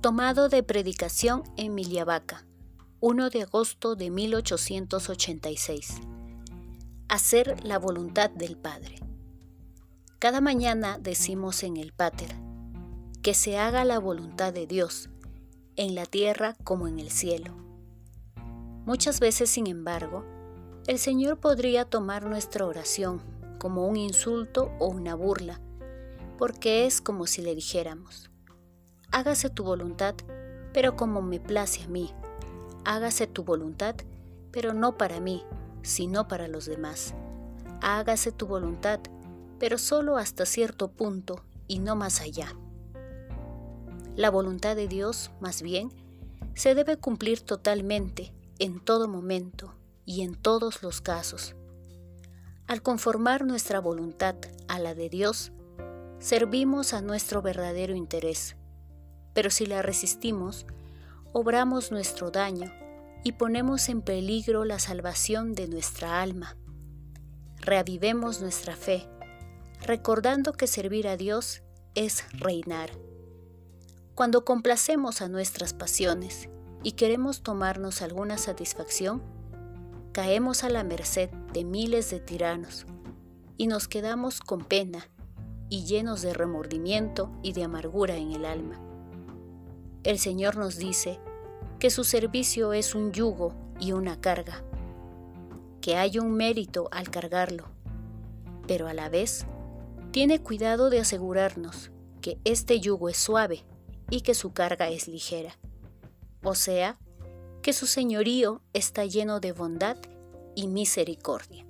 Tomado de predicación en Miliavaca, 1 de agosto de 1886. Hacer la voluntad del Padre. Cada mañana decimos en el Pater, que se haga la voluntad de Dios, en la tierra como en el cielo. Muchas veces, sin embargo, el Señor podría tomar nuestra oración como un insulto o una burla, porque es como si le dijéramos, hágase tu voluntad, pero como me place a mí. Hágase tu voluntad, pero no para mí, sino para los demás. Hágase tu voluntad, pero solo hasta cierto punto y no más allá. La voluntad de Dios, más bien, se debe cumplir totalmente, en todo momento y en todos los casos. Al conformar nuestra voluntad a la de Dios, servimos a nuestro verdadero interés pero si la resistimos, obramos nuestro daño y ponemos en peligro la salvación de nuestra alma. Reavivemos nuestra fe, recordando que servir a Dios es reinar. Cuando complacemos a nuestras pasiones y queremos tomarnos alguna satisfacción, caemos a la merced de miles de tiranos y nos quedamos con pena y llenos de remordimiento y de amargura en el alma. El Señor nos dice que su servicio es un yugo y una carga, que hay un mérito al cargarlo, pero a la vez tiene cuidado de asegurarnos que este yugo es suave y que su carga es ligera, o sea, que su señorío está lleno de bondad y misericordia.